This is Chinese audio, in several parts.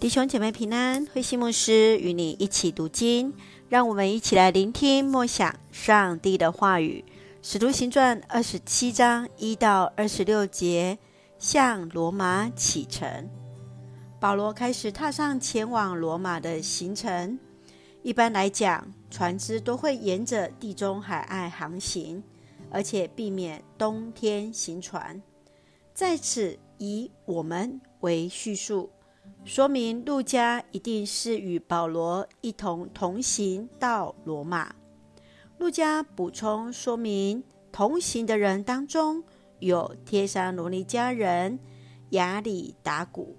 弟兄姐妹平安，慧馨牧师与你一起读经，让我们一起来聆听默想上帝的话语。使徒行传二十七章一到二十六节，向罗马启程。保罗开始踏上前往罗马的行程。一般来讲，船只都会沿着地中海岸航行，而且避免冬天行船。在此以我们为叙述。说明路加一定是与保罗一同同行到罗马。路加补充说明，同行的人当中有帖撒罗尼迦人雅里达古，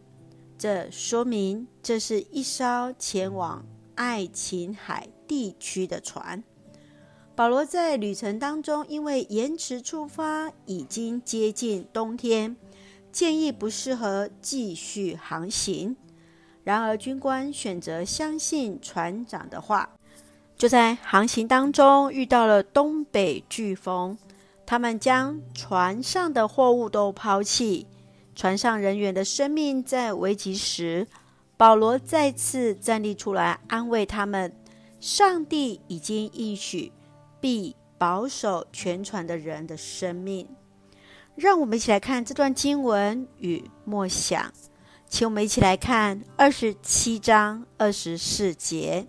这说明这是一艘前往爱琴海地区的船。保罗在旅程当中，因为延迟出发，已经接近冬天。建议不适合继续航行。然而，军官选择相信船长的话。就在航行当中，遇到了东北飓风，他们将船上的货物都抛弃，船上人员的生命在危急时，保罗再次站立出来安慰他们：上帝已经应许必保守全船的人的生命。让我们一起来看这段经文与默想，请我们一起来看二十七章二十四节。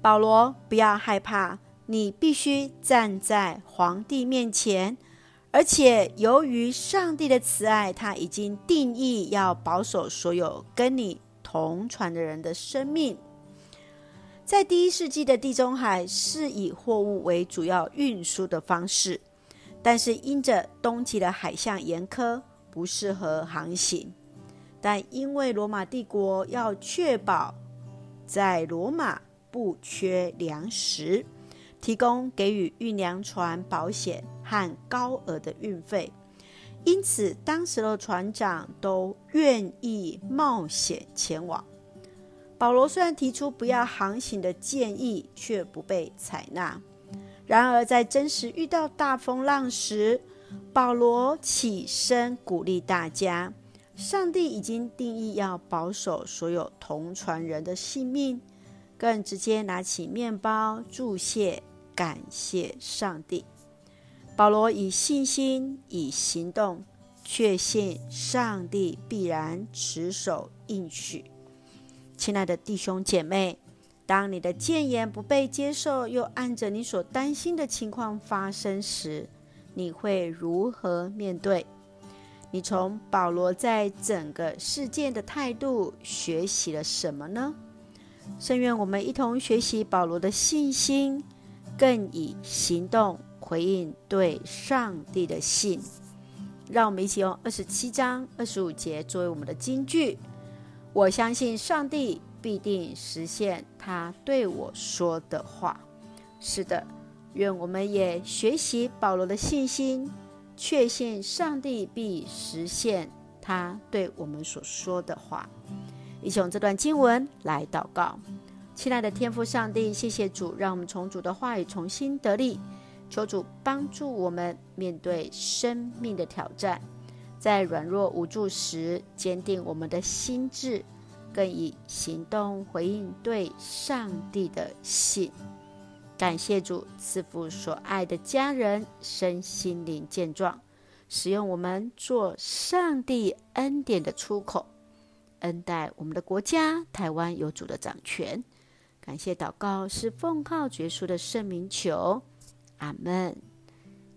保罗，不要害怕，你必须站在皇帝面前，而且由于上帝的慈爱，他已经定义要保守所有跟你同船的人的生命。在第一世纪的地中海是以货物为主要运输的方式。但是因着冬季的海象严苛，不适合航行。但因为罗马帝国要确保在罗马不缺粮食，提供给予运粮船保险和高额的运费，因此当时的船长都愿意冒险前往。保罗虽然提出不要航行的建议，却不被采纳。然而，在真实遇到大风浪时，保罗起身鼓励大家：上帝已经定义要保守所有同船人的性命，更直接拿起面包祝谢，感谢上帝。保罗以信心、以行动，确信上帝必然持守应许。亲爱的弟兄姐妹。当你的谏言不被接受，又按着你所担心的情况发生时，你会如何面对？你从保罗在整个事件的态度学习了什么呢？甚愿我们一同学习保罗的信心，更以行动回应对上帝的信。让我们一起用二十七章二十五节作为我们的金句。我相信上帝。必定实现他对我说的话。是的，愿我们也学习保罗的信心，确信上帝必实现他对我们所说的话。一起用这段经文来祷告。亲爱的天父上帝，谢谢主，让我们从主的话语重新得力。求主帮助我们面对生命的挑战，在软弱无助时，坚定我们的心志。更以行动回应对上帝的信。感谢主赐福所爱的家人身心灵健壮，使用我们做上帝恩典的出口，恩待我们的国家台湾有主的掌权。感谢祷告是奉靠主耶稣的圣名求，阿门。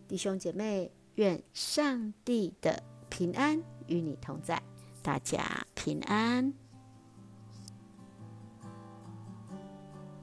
弟兄姐妹，愿上帝的平安与你同在，大家平安。